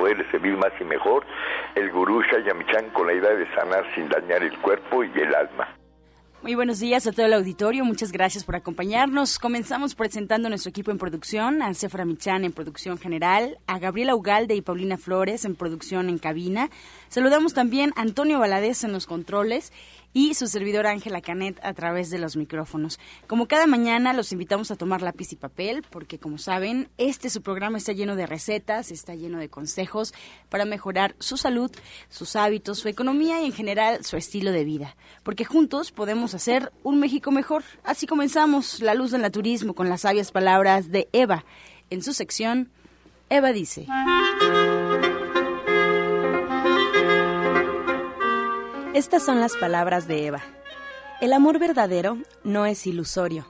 afán de poder servir más y mejor, el gurú Shayamichan con la idea de sanar sin dañar el cuerpo y el alma. Muy buenos días a todo el auditorio, muchas gracias por acompañarnos. Comenzamos presentando nuestro equipo en producción, a Cefra Michan en producción general, a Gabriela Ugalde y Paulina Flores en producción en cabina. Saludamos también a Antonio Valadez en los controles y su servidor Ángela Canet a través de los micrófonos. Como cada mañana los invitamos a tomar lápiz y papel porque como saben, este su programa está lleno de recetas, está lleno de consejos para mejorar su salud, sus hábitos, su economía y en general su estilo de vida. Porque juntos podemos hacer un México mejor. Así comenzamos La Luz del Naturismo con las sabias palabras de Eva. En su sección, Eva dice. Estas son las palabras de Eva. El amor verdadero no es ilusorio.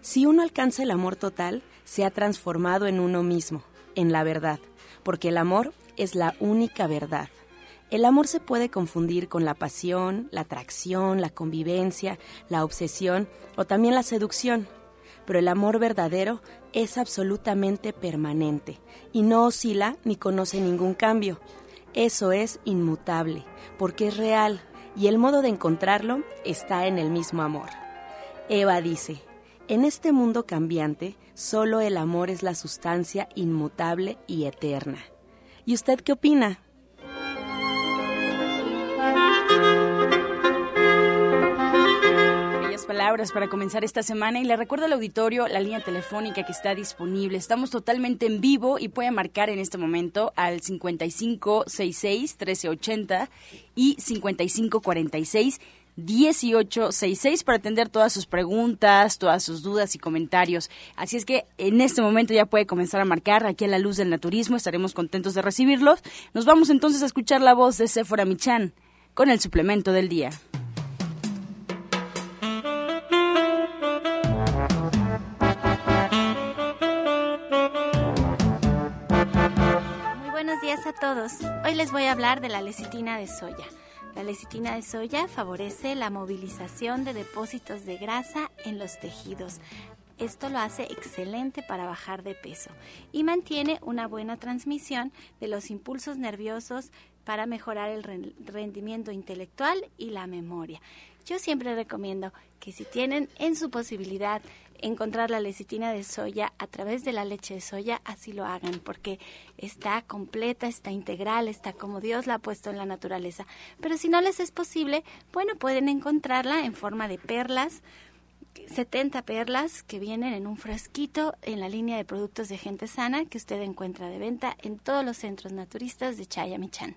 Si uno alcanza el amor total, se ha transformado en uno mismo, en la verdad, porque el amor es la única verdad. El amor se puede confundir con la pasión, la atracción, la convivencia, la obsesión o también la seducción. Pero el amor verdadero es absolutamente permanente y no oscila ni conoce ningún cambio. Eso es inmutable, porque es real, y el modo de encontrarlo está en el mismo amor. Eva dice, en este mundo cambiante, solo el amor es la sustancia inmutable y eterna. ¿Y usted qué opina? Palabras para comenzar esta semana y le recuerdo al auditorio la línea telefónica que está disponible. Estamos totalmente en vivo y puede marcar en este momento al 5566 1380 y 5546 1866 para atender todas sus preguntas, todas sus dudas y comentarios. Así es que en este momento ya puede comenzar a marcar aquí a la luz del naturismo. Estaremos contentos de recibirlos. Nos vamos entonces a escuchar la voz de Sephora Michan con el suplemento del día. A todos. Hoy les voy a hablar de la lecitina de soya. La lecitina de soya favorece la movilización de depósitos de grasa en los tejidos. Esto lo hace excelente para bajar de peso y mantiene una buena transmisión de los impulsos nerviosos para mejorar el rendimiento intelectual y la memoria. Yo siempre recomiendo que si tienen en su posibilidad encontrar la lecitina de soya a través de la leche de soya, así lo hagan, porque está completa, está integral, está como Dios la ha puesto en la naturaleza. Pero si no les es posible, bueno, pueden encontrarla en forma de perlas, 70 perlas que vienen en un frasquito en la línea de productos de gente sana que usted encuentra de venta en todos los centros naturistas de Chayamichán.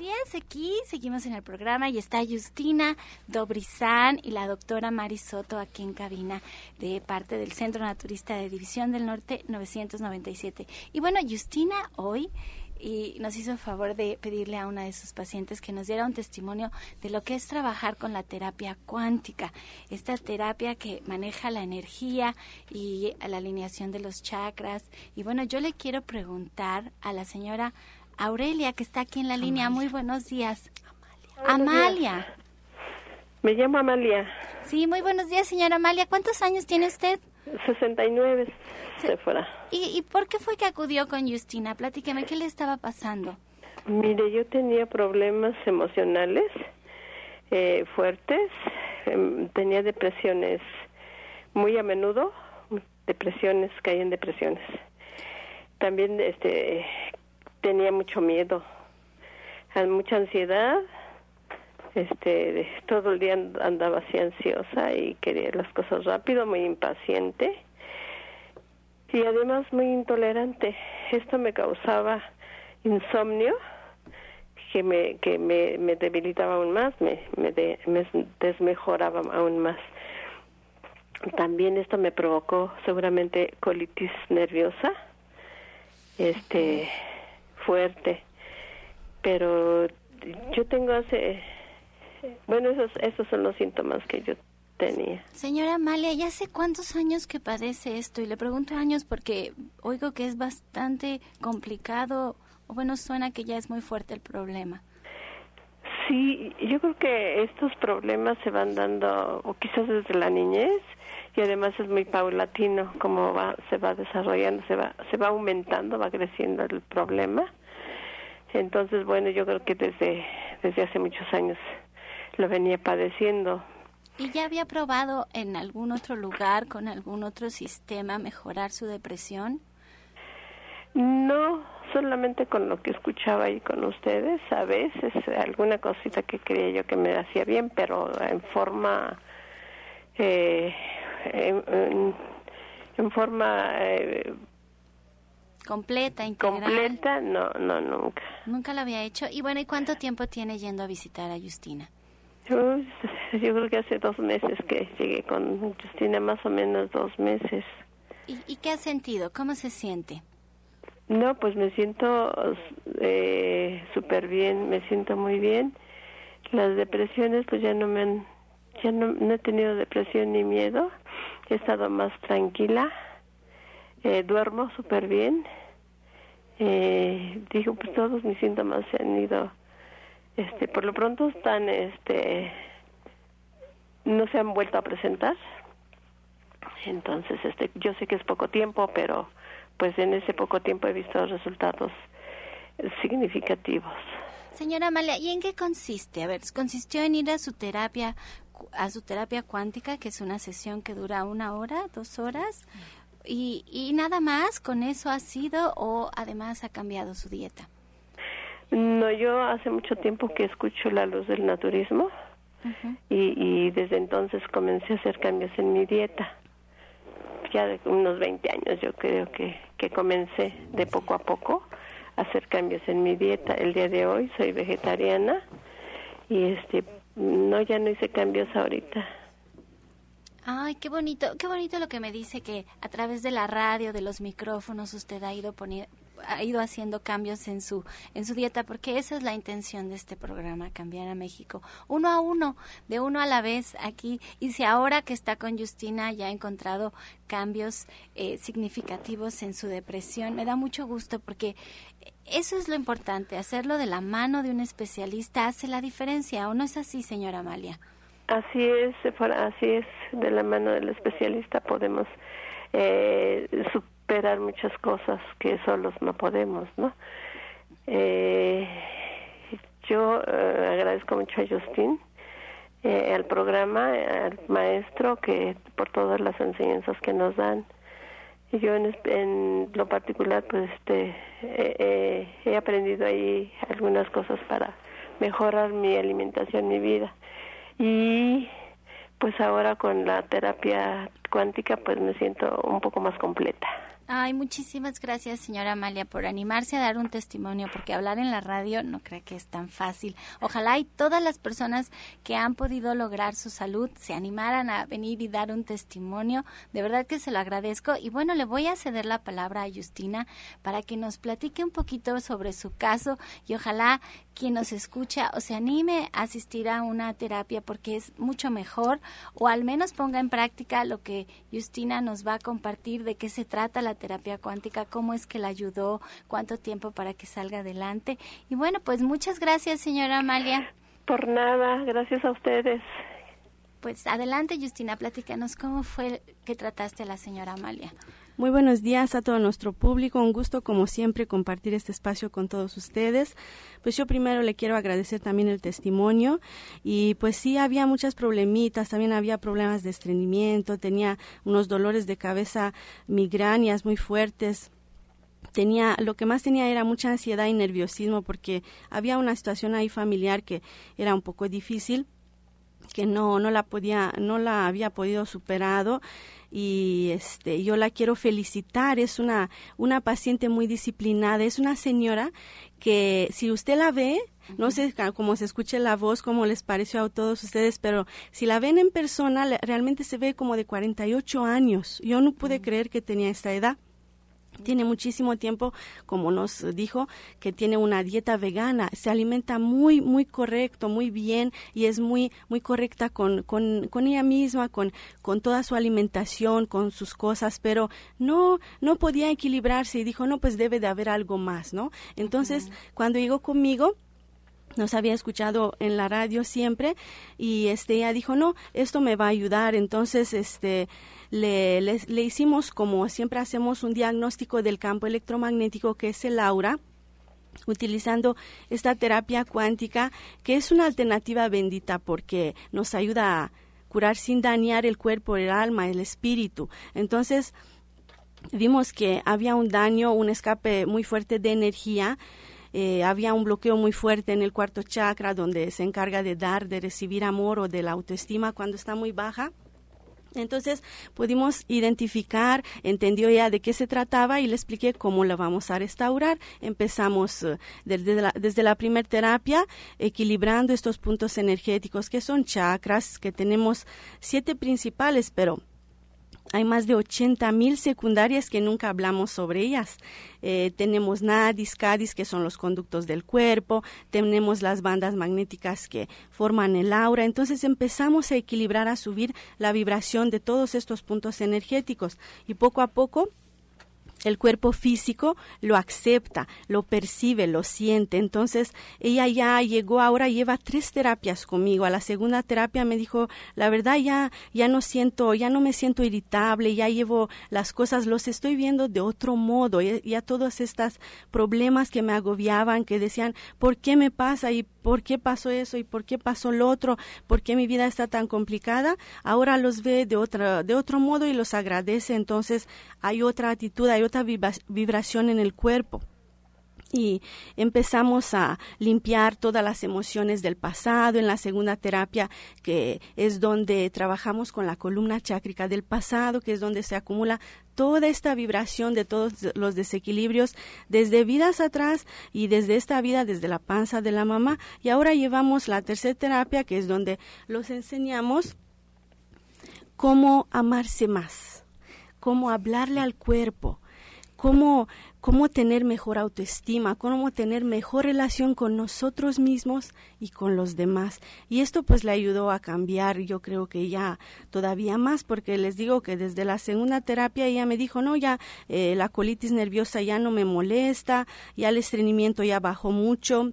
días. Aquí seguimos en el programa y está Justina Dobrizán y la doctora Mari Soto aquí en cabina de parte del Centro Naturista de División del Norte 997. Y bueno, Justina hoy y nos hizo el favor de pedirle a una de sus pacientes que nos diera un testimonio de lo que es trabajar con la terapia cuántica, esta terapia que maneja la energía y la alineación de los chakras. Y bueno, yo le quiero preguntar a la señora Aurelia, que está aquí en la línea. Muy buenos días. Amalia. Me llamo Amalia. Sí, muy buenos días, señora Amalia. ¿Cuántos años tiene usted? 69, se fuera. ¿Y, ¿Y por qué fue que acudió con Justina? Platíqueme, ¿qué le estaba pasando? Mire, yo tenía problemas emocionales eh, fuertes, em, tenía depresiones muy a menudo, depresiones, caí en depresiones. También este tenía mucho miedo, mucha ansiedad, este, todo el día andaba así ansiosa y quería las cosas rápido, muy impaciente. y además muy intolerante. Esto me causaba insomnio que me que me, debilitaba aún más, me me, me desmejoraba aún más. También esto me provocó seguramente colitis nerviosa, este fuerte, pero yo tengo hace bueno esos esos son los síntomas que yo tenía. Señora Amalia, ¿ya hace cuántos años que padece esto? Y le pregunto años porque oigo que es bastante complicado, o bueno, suena que ya es muy fuerte el problema. Sí, yo creo que estos problemas se van dando, o quizás desde la niñez, y además es muy paulatino, como va, se va desarrollando, se va, se va aumentando, va creciendo el problema. Entonces, bueno, yo creo que desde, desde hace muchos años lo venía padeciendo, ¿Y ya había probado en algún otro lugar, con algún otro sistema, mejorar su depresión? No, solamente con lo que escuchaba ahí con ustedes, a veces alguna cosita que creía yo que me hacía bien, pero en forma, eh, en, forma eh, completa, integral. Completa, no, no, nunca. Nunca lo había hecho. Y bueno, ¿y cuánto tiempo tiene yendo a visitar a Justina? Yo, yo creo que hace dos meses que llegué con Justina, más o menos dos meses. ¿Y, qué ha sentido? ¿Cómo se siente? No, pues me siento eh, súper bien, me siento muy bien. Las depresiones, pues ya no me han, ya no, no he tenido depresión ni miedo. He estado más tranquila. Eh, duermo súper bien. Eh, digo, pues todos mis síntomas se han ido este por lo pronto están este no se han vuelto a presentar entonces este yo sé que es poco tiempo pero pues en ese poco tiempo he visto resultados significativos señora Amalia y en qué consiste a ver consistió en ir a su terapia a su terapia cuántica que es una sesión que dura una hora dos horas y, y nada más con eso ha sido o además ha cambiado su dieta no, yo hace mucho tiempo que escucho la luz del naturismo y, y desde entonces comencé a hacer cambios en mi dieta. Ya de unos 20 años yo creo que, que comencé de poco a poco a hacer cambios en mi dieta. El día de hoy soy vegetariana y este no ya no hice cambios ahorita. Ay, qué bonito, qué bonito lo que me dice que a través de la radio, de los micrófonos, usted ha ido ha ido haciendo cambios en su en su dieta porque esa es la intención de este programa cambiar a México uno a uno de uno a la vez aquí. Y si ahora que está con Justina ya ha encontrado cambios eh, significativos en su depresión me da mucho gusto porque eso es lo importante hacerlo de la mano de un especialista hace la diferencia o no es así señora Amalia así es así es de la mano del especialista podemos eh, esperar muchas cosas que solos no podemos, ¿no? Eh, yo eh, agradezco mucho a Justin, eh, al programa, al maestro, que por todas las enseñanzas que nos dan. Yo en, en lo particular, pues, este, he aprendido ahí algunas cosas para mejorar mi alimentación, mi vida. Y pues ahora con la terapia cuántica, pues me siento un poco más completa. Ay, muchísimas gracias, señora Amalia, por animarse a dar un testimonio, porque hablar en la radio no creo que es tan fácil. Ojalá y todas las personas que han podido lograr su salud se animaran a venir y dar un testimonio. De verdad que se lo agradezco. Y bueno, le voy a ceder la palabra a Justina para que nos platique un poquito sobre su caso y ojalá quien nos escucha o se anime a asistir a una terapia porque es mucho mejor o al menos ponga en práctica lo que Justina nos va a compartir de qué se trata la terapia cuántica, cómo es que la ayudó, cuánto tiempo para que salga adelante. Y bueno, pues muchas gracias, señora Amalia. Por nada, gracias a ustedes. Pues adelante, Justina, platícanos cómo fue que trataste a la señora Amalia. Muy buenos días a todo nuestro público. Un gusto, como siempre, compartir este espacio con todos ustedes. Pues yo primero le quiero agradecer también el testimonio. Y pues sí, había muchas problemitas. También había problemas de estreñimiento. Tenía unos dolores de cabeza, migrañas muy fuertes tenía lo que más tenía era mucha ansiedad y nerviosismo porque había una situación ahí familiar que era un poco difícil que no no la podía no la había podido superado y este yo la quiero felicitar. Es una una paciente muy disciplinada. Es una señora que si usted la ve no sé cómo se escuche la voz, cómo les pareció a todos ustedes, pero si la ven en persona, realmente se ve como de 48 años. Yo no pude creer que tenía esta edad tiene muchísimo tiempo, como nos dijo, que tiene una dieta vegana, se alimenta muy, muy correcto, muy bien y es muy, muy correcta con, con, con ella misma, con, con toda su alimentación, con sus cosas, pero no, no podía equilibrarse y dijo, no, pues debe de haber algo más, ¿no? Entonces, cuando llegó conmigo, nos había escuchado en la radio siempre y este ella dijo no esto me va a ayudar entonces este le, le, hicimos como siempre hacemos un diagnóstico del campo electromagnético que es el aura utilizando esta terapia cuántica que es una alternativa bendita porque nos ayuda a curar sin dañar el cuerpo, el alma, el espíritu. Entonces vimos que había un daño, un escape muy fuerte de energía eh, había un bloqueo muy fuerte en el cuarto chakra donde se encarga de dar, de recibir amor o de la autoestima cuando está muy baja. Entonces pudimos identificar, entendió ya de qué se trataba y le expliqué cómo la vamos a restaurar. Empezamos eh, desde la, desde terapia, equilibrando estos puntos energéticos que son chakras, que tenemos siete principales, pero hay más de 80 mil secundarias que nunca hablamos sobre ellas. Eh, tenemos nadis, cadis, que son los conductos del cuerpo, tenemos las bandas magnéticas que forman el aura. Entonces empezamos a equilibrar, a subir la vibración de todos estos puntos energéticos y poco a poco el cuerpo físico lo acepta, lo percibe, lo siente. Entonces, ella ya llegó ahora, lleva tres terapias conmigo. A la segunda terapia me dijo, la verdad ya, ya no siento, ya no me siento irritable, ya llevo las cosas, los estoy viendo de otro modo. Ya, todos estos problemas que me agobiaban, que decían, ¿por qué me pasa? Y ¿por qué pasó eso? ¿Y por qué pasó lo otro? ¿Por qué mi vida está tan complicada? Ahora los ve de, otra, de otro modo y los agradece. Entonces, hay otra actitud, hay vibración en el cuerpo y empezamos a limpiar todas las emociones del pasado. En la segunda terapia que es donde trabajamos con la columna chácrica del pasado que es donde se acumula toda esta vibración de todos los desequilibrios desde vidas atrás y desde esta vida desde la panza de la mamá. Y ahora llevamos la tercera terapia que es donde los enseñamos cómo amarse más cómo hablarle al cuerpo cómo, cómo tener mejor autoestima, cómo tener mejor relación con nosotros mismos y con los demás. Y esto pues le ayudó a cambiar, yo creo que ya todavía más, porque les digo que desde la segunda terapia ella me dijo, no, ya eh, la colitis nerviosa ya no me molesta, ya el estreñimiento ya bajó mucho.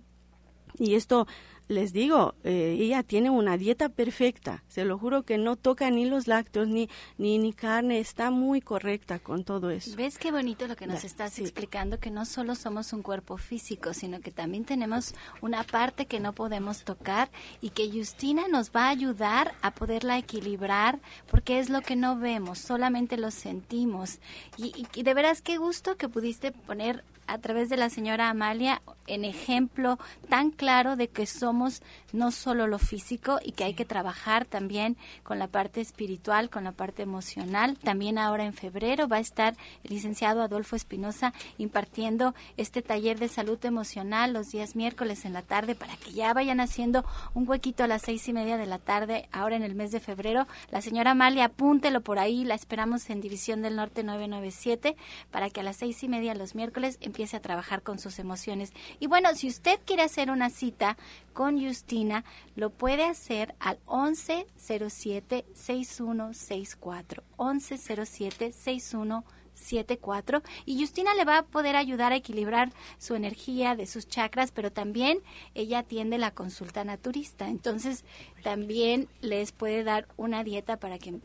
Y esto les digo, eh, ella tiene una dieta perfecta, se lo juro que no toca ni los lácteos ni, ni, ni carne, está muy correcta con todo eso. ¿Ves qué bonito lo que nos estás explicando? Que no solo somos un cuerpo físico, sino que también tenemos una parte que no podemos tocar y que Justina nos va a ayudar a poderla equilibrar porque es lo que no vemos, solamente lo sentimos. Y, y de veras qué gusto que pudiste poner a través de la señora Amalia en ejemplo tan claro de que somos no solo lo físico y que hay que trabajar también con la parte espiritual, con la parte emocional. También ahora en febrero va a estar el licenciado Adolfo Espinosa impartiendo este taller de salud emocional los días miércoles en la tarde para que ya vayan haciendo un huequito a las seis y media de la tarde ahora en el mes de febrero. La señora Amalia, apúntelo por ahí, la esperamos en División del Norte 997 para que a las seis y media los miércoles empiece a trabajar con sus emociones. Y bueno, si usted quiere hacer una cita con Justina, lo puede hacer al 1107-6164. 1107-6164 74 y Justina le va a poder ayudar a equilibrar su energía de sus chakras, pero también ella atiende la consulta naturista. Entonces, también les puede dar una dieta para que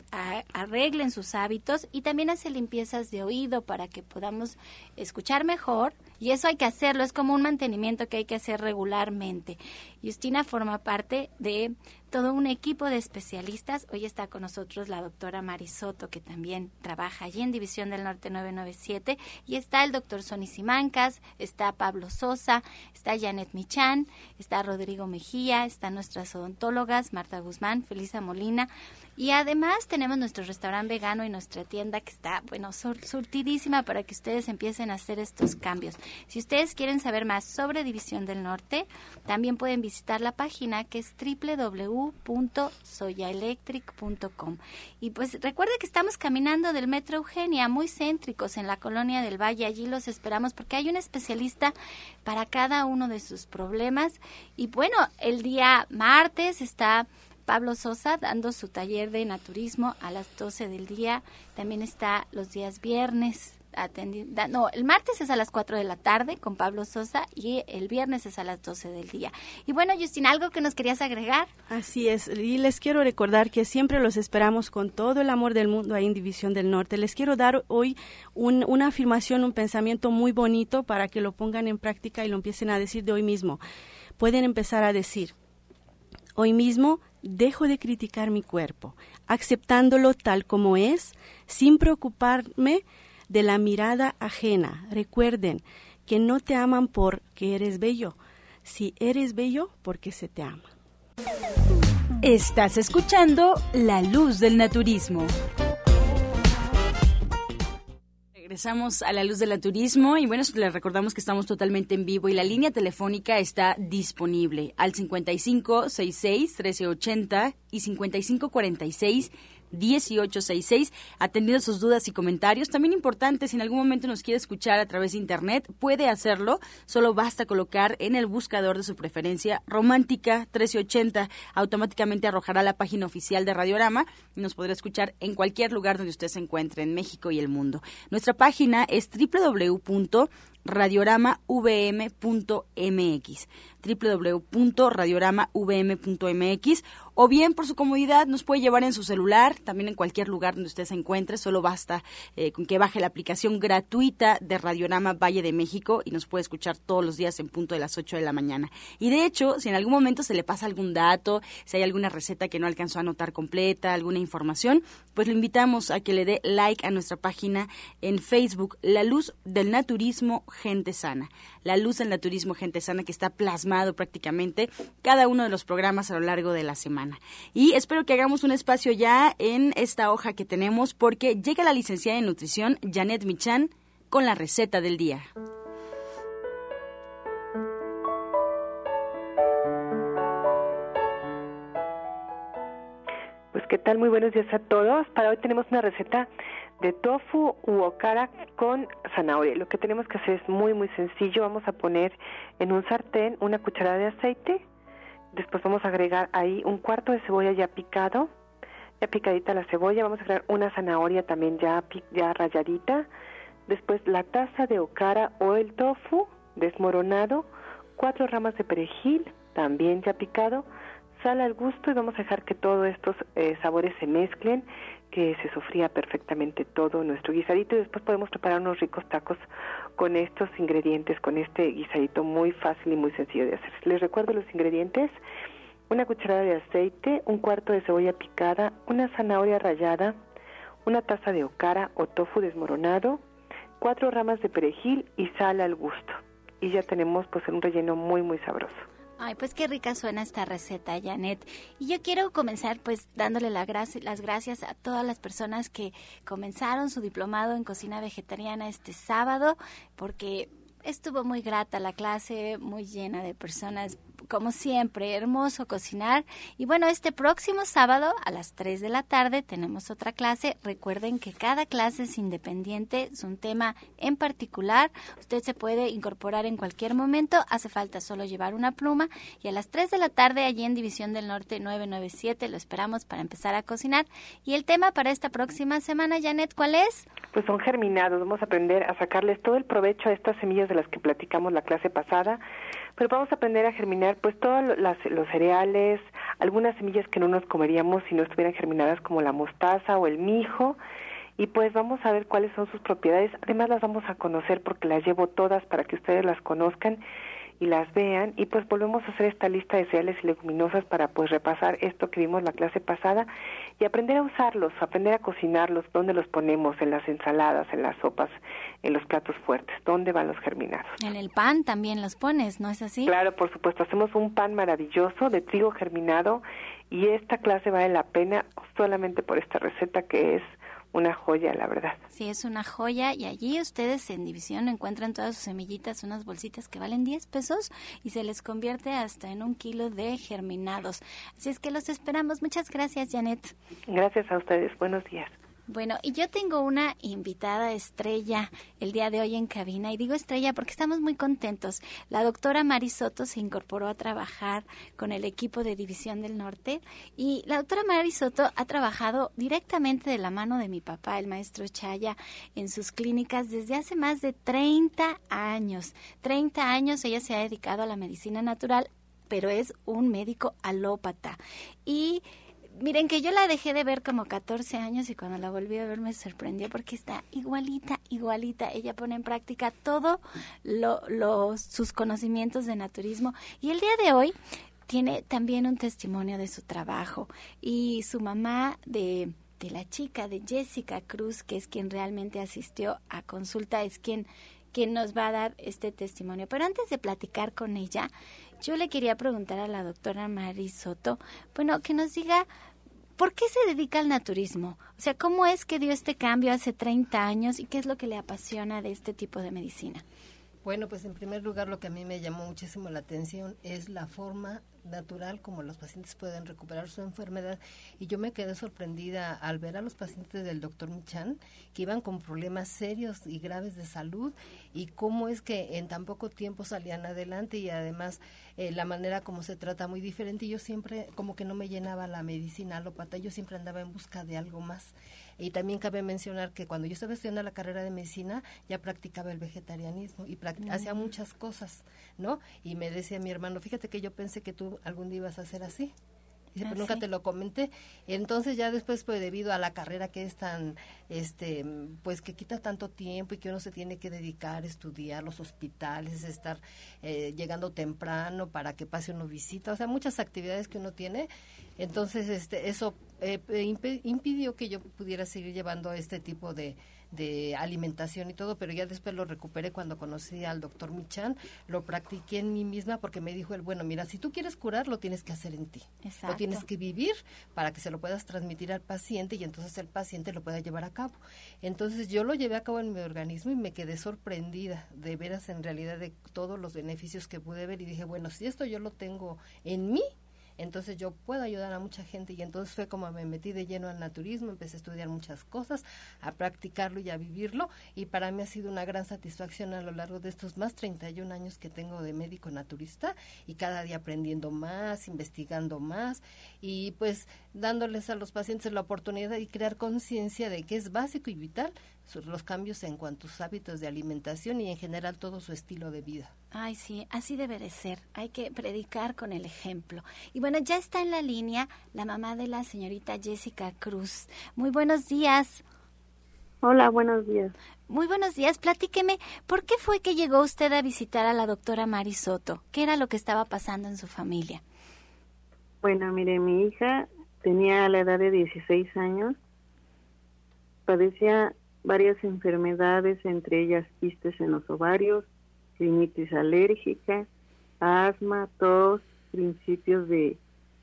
arreglen sus hábitos y también hace limpiezas de oído para que podamos escuchar mejor. Y eso hay que hacerlo, es como un mantenimiento que hay que hacer regularmente. Justina forma parte de todo un equipo de especialistas. Hoy está con nosotros la doctora Marisoto, que también trabaja allí en División del Norte 997, y está el doctor Sonny Simancas, está Pablo Sosa, está Janet Michan, está Rodrigo Mejía, están nuestras odontólogas, Marta Guzmán, Felisa Molina, y además tenemos nuestro restaurante vegano y nuestra tienda que está, bueno, surtidísima para que ustedes empiecen a hacer estos cambios. Si ustedes quieren saber más sobre División del Norte, también pueden visitar la página que es www.soyaelectric.com. Y pues recuerde que estamos caminando del Metro Eugenia, muy céntricos en la colonia del Valle. Allí los esperamos porque hay un especialista para cada uno de sus problemas. Y bueno, el día martes está Pablo Sosa dando su taller de naturismo a las 12 del día. También está los días viernes. Atendida, no, el martes es a las 4 de la tarde con Pablo Sosa y el viernes es a las 12 del día. Y bueno, Justin, ¿algo que nos querías agregar? Así es, y les quiero recordar que siempre los esperamos con todo el amor del mundo ahí en División del Norte. Les quiero dar hoy una afirmación, un pensamiento muy bonito para que lo pongan en práctica y lo empiecen a decir de hoy mismo. Pueden empezar a decir, hoy mismo dejo de criticar mi cuerpo, aceptándolo tal como es, sin preocuparme de la mirada ajena. Recuerden que no te aman porque eres bello, si eres bello porque se te ama. Estás escuchando La Luz del Naturismo. Regresamos a la luz del turismo y bueno, les recordamos que estamos totalmente en vivo y la línea telefónica está disponible al 55 66 1380 y 55 46 1866, atendiendo sus dudas y comentarios. También importante, si en algún momento nos quiere escuchar a través de internet, puede hacerlo. Solo basta colocar en el buscador de su preferencia Romántica 1380. Automáticamente arrojará la página oficial de Radiorama y nos podrá escuchar en cualquier lugar donde usted se encuentre, en México y el mundo. Nuestra página es www.radioramavm.mx www.radioramavm.mx o bien por su comodidad nos puede llevar en su celular, también en cualquier lugar donde usted se encuentre, solo basta eh, con que baje la aplicación gratuita de Radiorama Valle de México y nos puede escuchar todos los días en punto de las 8 de la mañana. Y de hecho, si en algún momento se le pasa algún dato, si hay alguna receta que no alcanzó a anotar completa, alguna información, pues le invitamos a que le dé like a nuestra página en Facebook, La Luz del Naturismo Gente Sana. La Luz del Naturismo Gente Sana que está plasmado prácticamente cada uno de los programas a lo largo de la semana. Y espero que hagamos un espacio ya en esta hoja que tenemos porque llega la licenciada en nutrición Janet Michan con la receta del día. Qué tal, muy buenos días a todos. Para hoy tenemos una receta de tofu u okara con zanahoria. Lo que tenemos que hacer es muy muy sencillo. Vamos a poner en un sartén una cucharada de aceite, Después vamos a agregar ahí un cuarto de cebolla ya picado, ya picadita la cebolla. Vamos a agregar una zanahoria también ya, ya rayadita. Después la taza de okara o el tofu desmoronado, cuatro ramas de perejil también ya picado, sal al gusto y vamos a dejar que todos estos eh, sabores se mezclen que se sofría perfectamente todo nuestro guisadito y después podemos preparar unos ricos tacos con estos ingredientes, con este guisadito muy fácil y muy sencillo de hacer. Les recuerdo los ingredientes, una cucharada de aceite, un cuarto de cebolla picada, una zanahoria rallada, una taza de okara o tofu desmoronado, cuatro ramas de perejil y sal al gusto. Y ya tenemos pues un relleno muy muy sabroso. Ay, pues qué rica suena esta receta, Janet. Y yo quiero comenzar pues dándole la las gracias a todas las personas que comenzaron su diplomado en cocina vegetariana este sábado, porque estuvo muy grata la clase, muy llena de personas como siempre, hermoso cocinar. Y bueno, este próximo sábado a las 3 de la tarde tenemos otra clase. Recuerden que cada clase es independiente, es un tema en particular. Usted se puede incorporar en cualquier momento, hace falta solo llevar una pluma. Y a las 3 de la tarde, allí en División del Norte 997, lo esperamos para empezar a cocinar. Y el tema para esta próxima semana, Janet, ¿cuál es? Pues son germinados. Vamos a aprender a sacarles todo el provecho a estas semillas de las que platicamos la clase pasada pero vamos a aprender a germinar pues todos los cereales, algunas semillas que no nos comeríamos si no estuvieran germinadas como la mostaza o el mijo y pues vamos a ver cuáles son sus propiedades. Además las vamos a conocer porque las llevo todas para que ustedes las conozcan y las vean y pues volvemos a hacer esta lista de cereales y leguminosas para pues repasar esto que vimos la clase pasada y aprender a usarlos, aprender a cocinarlos, dónde los ponemos, en las ensaladas, en las sopas, en los platos fuertes, dónde van los germinados. En el pan también los pones, ¿no es así? Claro, por supuesto, hacemos un pan maravilloso de trigo germinado y esta clase vale la pena solamente por esta receta que es una joya, la verdad. Sí, es una joya y allí ustedes en División encuentran todas sus semillitas, unas bolsitas que valen 10 pesos y se les convierte hasta en un kilo de germinados. Así es que los esperamos. Muchas gracias, Janet. Gracias a ustedes. Buenos días. Bueno, y yo tengo una invitada estrella el día de hoy en cabina, y digo estrella porque estamos muy contentos. La doctora Mari Soto se incorporó a trabajar con el equipo de División del Norte, y la doctora Mari Soto ha trabajado directamente de la mano de mi papá, el maestro Chaya, en sus clínicas desde hace más de 30 años. 30 años ella se ha dedicado a la medicina natural, pero es un médico alópata. Y miren que yo la dejé de ver como 14 años y cuando la volví a ver me sorprendió porque está igualita, igualita. Ella pone en práctica todo lo, sus conocimientos de naturismo y el día de hoy tiene también un testimonio de su trabajo y su mamá de, de la chica, de Jessica Cruz, que es quien realmente asistió a consulta, es quien, quien nos va a dar este testimonio. Pero antes de platicar con ella, yo le quería preguntar a la doctora Mari Soto, bueno, que nos diga ¿Por qué se dedica al naturismo? O sea, ¿cómo es que dio este cambio hace 30 años y qué es lo que le apasiona de este tipo de medicina? Bueno, pues en primer lugar lo que a mí me llamó muchísimo la atención es la forma natural como los pacientes pueden recuperar su enfermedad. Y yo me quedé sorprendida al ver a los pacientes del doctor Michan que iban con problemas serios y graves de salud y cómo es que en tan poco tiempo salían adelante. Y además eh, la manera como se trata muy diferente y yo siempre como que no me llenaba la medicina alópata, yo siempre andaba en busca de algo más. Y también cabe mencionar que cuando yo estaba estudiando la carrera de medicina ya practicaba el vegetarianismo y hacía mm. muchas cosas, ¿no? Y me decía mi hermano, fíjate que yo pensé que tú algún día ibas a hacer así. Dice, pero ah, nunca te lo comenté. Entonces ya después, pues debido a la carrera que es tan, este, pues que quita tanto tiempo y que uno se tiene que dedicar a estudiar los hospitales, estar eh, llegando temprano para que pase uno visita, o sea, muchas actividades que uno tiene. Entonces, este, eso eh, impidió que yo pudiera seguir llevando este tipo de, de alimentación y todo, pero ya después lo recuperé cuando conocí al doctor Michan, lo practiqué en mí misma porque me dijo él, bueno, mira, si tú quieres curar, lo tienes que hacer en ti. Lo tienes que vivir para que se lo puedas transmitir al paciente y entonces el paciente lo pueda llevar a cabo. Entonces yo lo llevé a cabo en mi organismo y me quedé sorprendida de veras en realidad de todos los beneficios que pude ver y dije, bueno, si esto yo lo tengo en mí, entonces yo puedo ayudar a mucha gente y entonces fue como me metí de lleno al naturismo, empecé a estudiar muchas cosas, a practicarlo y a vivirlo y para mí ha sido una gran satisfacción a lo largo de estos más 31 años que tengo de médico naturista y cada día aprendiendo más, investigando más y pues dándoles a los pacientes la oportunidad y crear conciencia de que es básico y vital los cambios en cuanto a sus hábitos de alimentación y en general todo su estilo de vida. Ay, sí, así debe de ser. Hay que predicar con el ejemplo. Y bueno, ya está en la línea la mamá de la señorita Jessica Cruz. Muy buenos días. Hola, buenos días. Muy buenos días. Platíqueme, ¿por qué fue que llegó usted a visitar a la doctora Mari Soto? ¿Qué era lo que estaba pasando en su familia? Bueno, mire, mi hija tenía la edad de 16 años, padecía varias enfermedades, entre ellas quistes en los ovarios, rinitis alérgica, asma, tos, principios de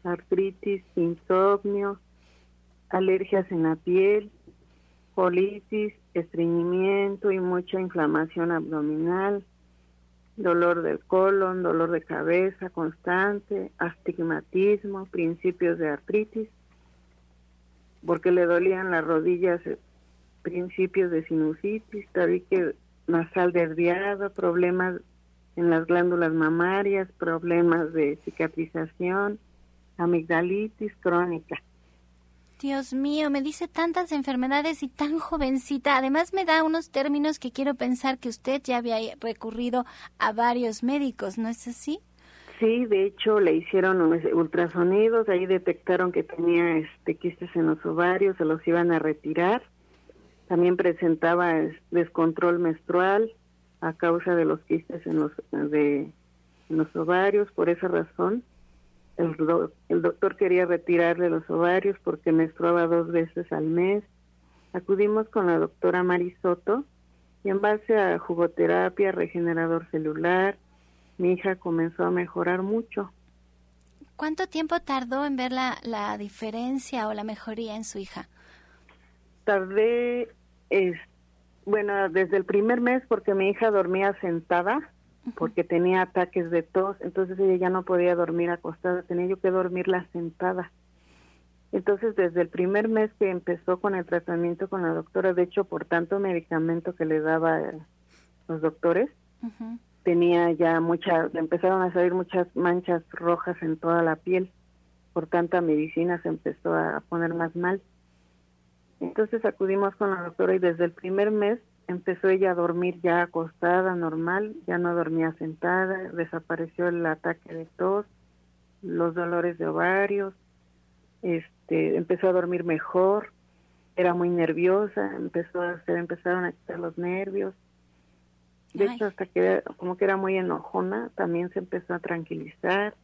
artritis, insomnio, alergias en la piel, colitis, estreñimiento y mucha inflamación abdominal, dolor del colon, dolor de cabeza constante, astigmatismo, principios de artritis, porque le dolían las rodillas, eh, principios de sinusitis, tabique nasal desviado, problemas en las glándulas mamarias, problemas de cicatrización, amigdalitis crónica. Dios mío, me dice tantas enfermedades y tan jovencita. Además me da unos términos que quiero pensar que usted ya había recurrido a varios médicos, ¿no es así? Sí, de hecho le hicieron ultrasonidos, ahí detectaron que tenía este quistes en los ovarios, se los iban a retirar. También presentaba descontrol menstrual a causa de los quistes en los de en los ovarios, por esa razón el, el doctor quería retirarle los ovarios porque menstruaba dos veces al mes. Acudimos con la doctora Marisoto y en base a jugoterapia, regenerador celular, mi hija comenzó a mejorar mucho. ¿Cuánto tiempo tardó en ver la, la diferencia o la mejoría en su hija? Tardé, es, bueno, desde el primer mes porque mi hija dormía sentada porque tenía ataques de tos, entonces ella ya no podía dormir acostada, tenía yo que dormirla sentada. Entonces, desde el primer mes que empezó con el tratamiento con la doctora, de hecho, por tanto medicamento que le daba los doctores, tenía ya muchas, empezaron a salir muchas manchas rojas en toda la piel. Por tanta medicina se empezó a poner más mal. Entonces acudimos con la doctora y desde el primer mes empezó ella a dormir ya acostada, normal, ya no dormía sentada, desapareció el ataque de tos, los dolores de ovarios, este, empezó a dormir mejor, era muy nerviosa, empezó a se empezaron a quitar los nervios. De hecho, hasta que como que era muy enojona, también se empezó a tranquilizar.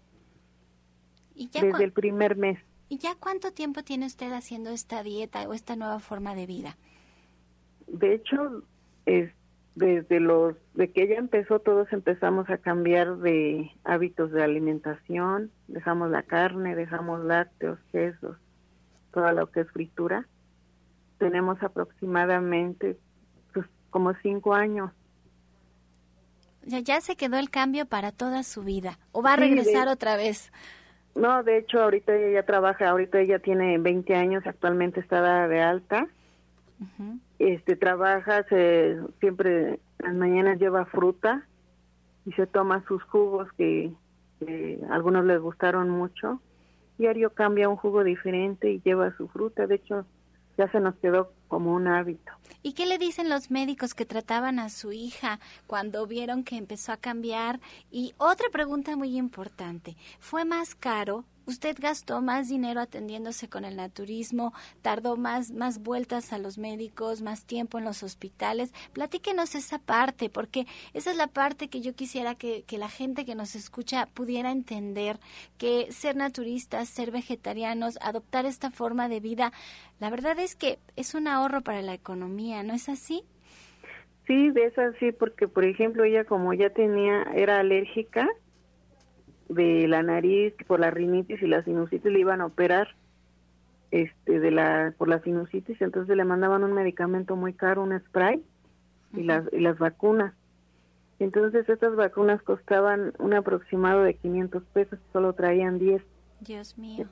desde el primer mes. ¿Y ya cuánto tiempo tiene usted haciendo esta dieta o esta nueva forma de vida? De hecho, es desde los de que ella empezó todos empezamos a cambiar de hábitos de alimentación. Dejamos la carne dejamos lácteos quesos todo lo que es fritura. Tenemos aproximadamente pues, como cinco años. Ya, ya se quedó el cambio para toda su vida o va a regresar otra vez no de hecho ahorita ella trabaja ahorita ella tiene 20 años actualmente está de alta este trabaja, se, siempre las mañanas lleva fruta y se toma sus jugos que, a algunos les gustaron mucho. Diario cambia un jugo diferente y lleva su fruta. De hecho, ya se nos quedó como un hábito. ¿Y qué le dicen los médicos que trataban a su hija cuando vieron que empezó a cambiar? Y otra pregunta muy importante, ¿fue más caro usted gastó más dinero atendiéndose con el naturismo, tardó más, más vueltas a los médicos, más tiempo en los hospitales. Platíquenos esa parte, porque esa es la parte que yo quisiera que, que la gente que nos escucha pudiera entender, que ser naturistas, ser vegetarianos, adoptar esta forma de vida, la verdad es que es un ahorro para la economía, ¿no es así? Sí, de eso sí, porque por ejemplo ella como ya tenía, era alérgica, de la nariz por la rinitis y la sinusitis le iban a operar este de la por la sinusitis entonces le mandaban un medicamento muy caro un spray y las y las vacunas. Entonces estas vacunas costaban un aproximado de 500 pesos solo traían 10 Dios mío.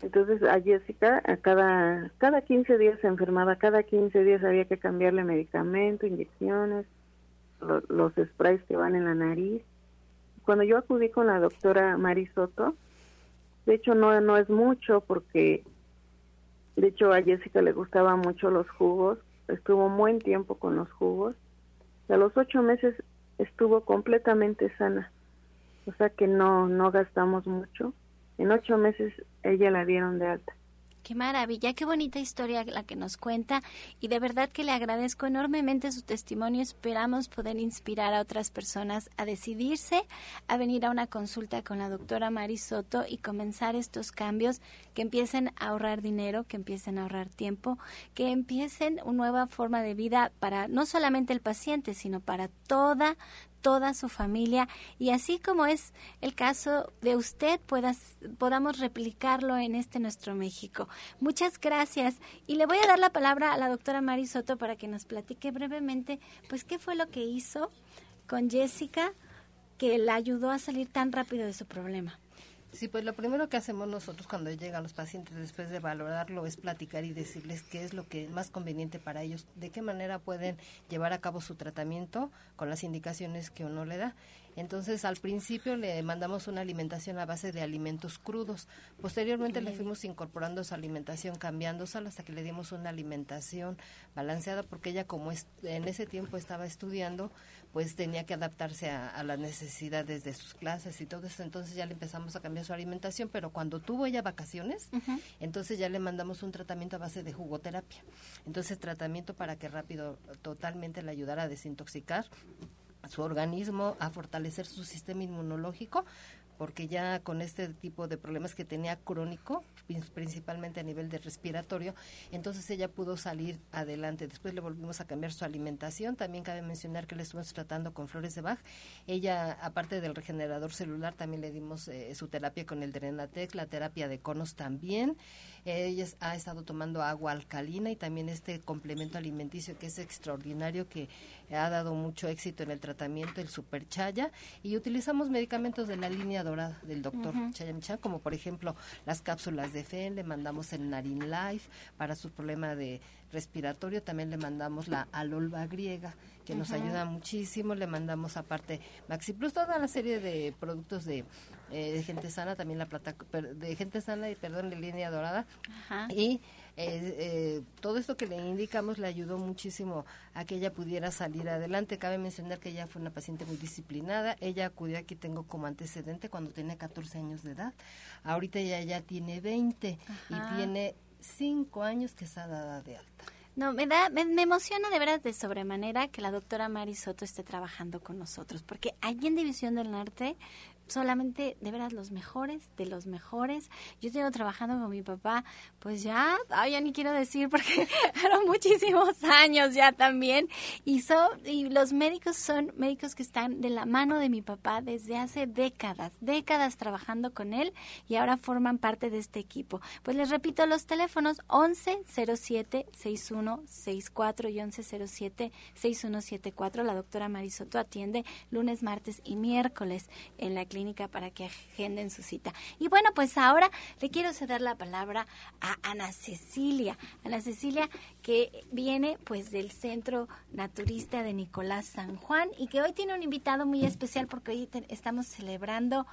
Entonces a Jessica a cada cada 15 días se enfermaba cada 15 días había que cambiarle medicamento inyecciones los sprays que van en la nariz cuando yo acudí con la doctora Marisoto, de hecho no, no es mucho porque de hecho a Jessica le gustaban mucho los jugos, estuvo buen tiempo con los jugos, y a los ocho meses estuvo completamente sana, o sea que no, no gastamos mucho, en ocho meses ella la dieron de alta. Qué maravilla, qué bonita historia la que nos cuenta y de verdad que le agradezco enormemente su testimonio. Esperamos poder inspirar a otras personas a decidirse a venir a una consulta con la doctora Mari Soto y comenzar estos cambios que empiecen a ahorrar dinero, que empiecen a ahorrar tiempo, que empiecen una nueva forma de vida para no solamente el paciente, sino para toda toda su familia y así como es el caso de usted puedas, podamos replicarlo en este nuestro México. Muchas gracias y le voy a dar la palabra a la doctora Mari Soto para que nos platique brevemente pues qué fue lo que hizo con Jessica que la ayudó a salir tan rápido de su problema. Sí, pues lo primero que hacemos nosotros cuando llegan los pacientes después de valorarlo es platicar y decirles qué es lo que es más conveniente para ellos, de qué manera pueden llevar a cabo su tratamiento con las indicaciones que uno le da. Entonces, al principio le mandamos una alimentación a base de alimentos crudos. Posteriormente le fuimos incorporando su alimentación, cambiándosela hasta que le dimos una alimentación balanceada, porque ella como en ese tiempo estaba estudiando, pues tenía que adaptarse a, las necesidades de sus clases y todo eso. Entonces ya le empezamos a cambiar su alimentación, pero cuando tuvo ella vacaciones, entonces ya le mandamos un tratamiento a base de jugoterapia. Entonces tratamiento para que rápido totalmente le ayudara a desintoxicar su organismo, a fortalecer su sistema inmunológico, porque ya con este tipo de problemas que tenía crónico, principalmente a nivel de respiratorio, entonces ella pudo salir adelante. Después le volvimos a cambiar su alimentación. También cabe mencionar que le estuvimos tratando con flores de Bach. Ella, aparte del regenerador celular, también le dimos eh, su terapia con el Drenatex, la terapia de conos también. Ella ha estado tomando agua alcalina y también este complemento alimenticio que es extraordinario, que ha dado mucho éxito en el tratamiento, el Superchaya. Y utilizamos medicamentos de la línea dorada del doctor Chayamichan, como por ejemplo las cápsulas de FEN, le mandamos el Narin Life para su problema de respiratorio, también le mandamos la alolva griega que nos ayuda muchísimo, le mandamos aparte Maxi Plus, toda la serie de productos de eh, de gente sana, también la plata de gente sana y perdón, de línea dorada. Y eh, eh, todo esto que le indicamos le ayudó muchísimo a que ella pudiera salir adelante. Cabe mencionar que ella fue una paciente muy disciplinada. Ella acudió aquí, tengo como antecedente, cuando tenía 14 años de edad. Ahorita ella ya tiene 20 y tiene 5 años que está dada de alta. No, me da, me, emociona de veras de sobremanera que la doctora Mari Soto esté trabajando con nosotros, porque allí en División del Norte solamente de veras los mejores de los mejores. Yo tengo trabajando con mi papá, pues ya, ya ni quiero decir porque fueron muchísimos años ya también. Y, y los médicos son médicos que están de la mano de mi papá desde hace décadas, décadas trabajando con él y ahora forman parte de este equipo. Pues les repito los teléfonos 11 07 6164 y 11 07 6174. La doctora Marisoto atiende lunes, martes y miércoles en la clínica clínica para que agenden su cita. Y bueno, pues ahora le quiero ceder la palabra a Ana Cecilia. Ana Cecilia que viene pues del Centro Naturista de Nicolás San Juan y que hoy tiene un invitado muy especial porque hoy estamos celebrando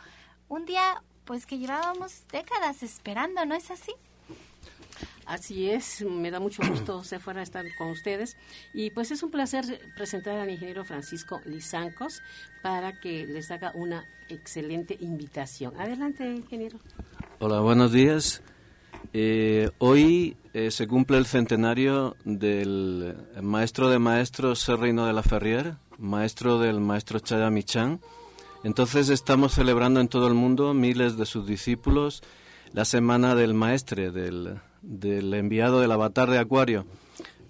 un día pues que llevábamos décadas esperando, ¿no es así? Así es, me da mucho gusto ser fuera estar con ustedes y pues es un placer presentar al ingeniero Francisco Lizancos para que les haga una excelente invitación. Adelante, ingeniero. Hola, buenos días. Eh, hoy eh, se cumple el centenario del maestro de maestros Serreino de la Ferrier, maestro del maestro Chaya Michan. Entonces estamos celebrando en todo el mundo miles de sus discípulos la semana del maestre, del, del enviado del avatar de Acuario.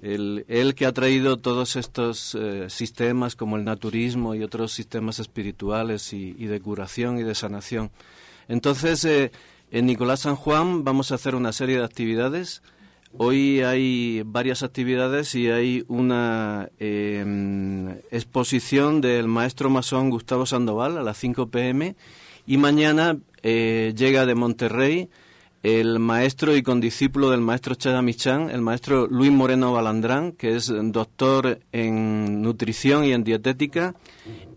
El, que ha traído todos estos eh, sistemas como el naturismo y otros sistemas espirituales y, de curación y de sanación. Entonces, eh, en Nicolás San Juan vamos a hacer una serie de actividades. Hoy hay varias actividades y hay una em, exposición del maestro masón Gustavo Sandoval a las 5 pm y mañana eh, llega de Monterrey el maestro y condiscípulo del maestro Chada Michan, el maestro Luis Moreno Balandrán, que es doctor en nutrición y en dietética,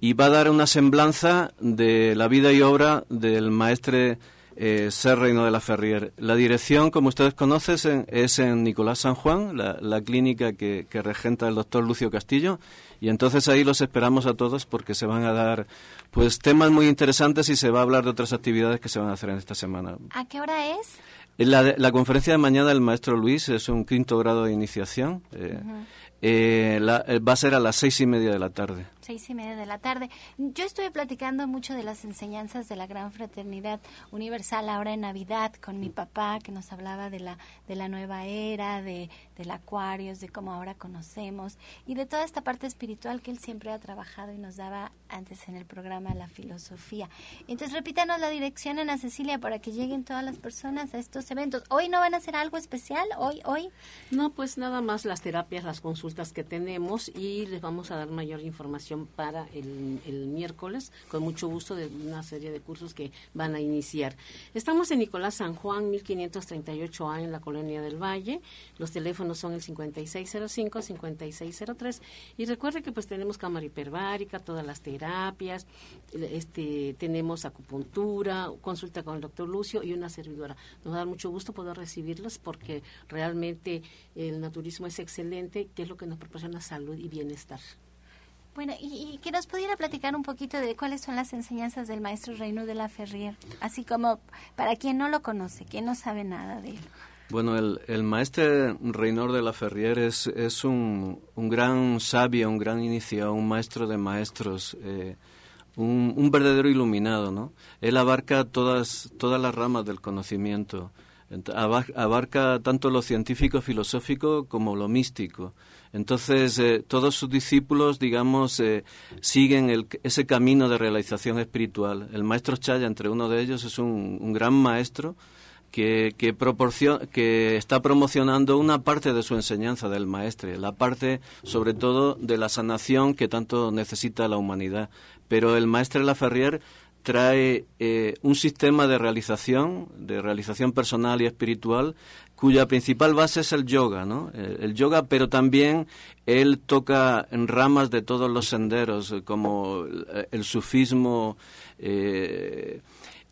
y va a dar una semblanza de la vida y obra del maestre eh, Ser Reino de la Ferrier. La dirección, como ustedes conocen, es en Nicolás San Juan, la, clínica que, que regenta el doctor Lucio Castillo, y entonces ahí los esperamos a todos porque se van a dar pues temas muy interesantes y se va a hablar de otras actividades que se van a hacer en esta semana. ¿A qué hora es? La, la conferencia de mañana del maestro Luis es un quinto grado de iniciación. Eh, eh, eh, va a ser a las seis y media de la tarde seis y media de la tarde. Yo estuve platicando mucho de las enseñanzas de la gran fraternidad universal ahora en Navidad con mi papá que nos hablaba de la de la nueva era, de del Acuarios, de cómo ahora conocemos y de toda esta parte espiritual que él siempre ha trabajado y nos daba antes en el programa la filosofía. Entonces repítanos la dirección Ana Cecilia para que lleguen todas las personas a estos eventos. Hoy no van a hacer algo especial, hoy hoy. No, pues nada más las terapias, las consultas que tenemos y les vamos a dar mayor información para el, miércoles, con mucho gusto, de una serie de cursos que van a iniciar. Estamos en Nicolás San Juan, 1538A, en la Colonia del Valle. Los teléfonos son el 5605-5603. Y recuerde que pues tenemos cámara hiperbárica, todas las terapias, este, tenemos acupuntura, consulta con el doctor Lucio y una servidora. Nos va a dar mucho gusto poder recibirlos porque realmente el naturismo es excelente, que es lo que nos proporciona salud y bienestar. Bueno, y, que nos pudiera platicar un poquito de cuáles son las enseñanzas del maestro Reino de la Ferrier, así como para quien no lo conoce, quien no sabe nada de él. Bueno, el, el maestro Reynor de la Ferrier es, es un, un, gran sabio, un gran iniciado, un maestro de maestros, eh, un, un, verdadero iluminado, ¿no? Él abarca todas, todas las ramas del conocimiento, abarca tanto lo científico, filosófico como lo místico. Entonces, eh, todos sus discípulos, digamos, eh, siguen el, ese camino de realización espiritual. El maestro Chaya, entre uno de ellos, es un, un gran maestro, que, que, está promocionando una parte de su enseñanza del maestre, la parte sobre todo de la sanación que tanto necesita la humanidad. Pero el maestre Laferrier trae eh, un sistema de realización, de realización personal y espiritual, cuya principal base es el yoga, ¿no? El, yoga, pero también él toca en ramas de todos los senderos, como el, sufismo, eh,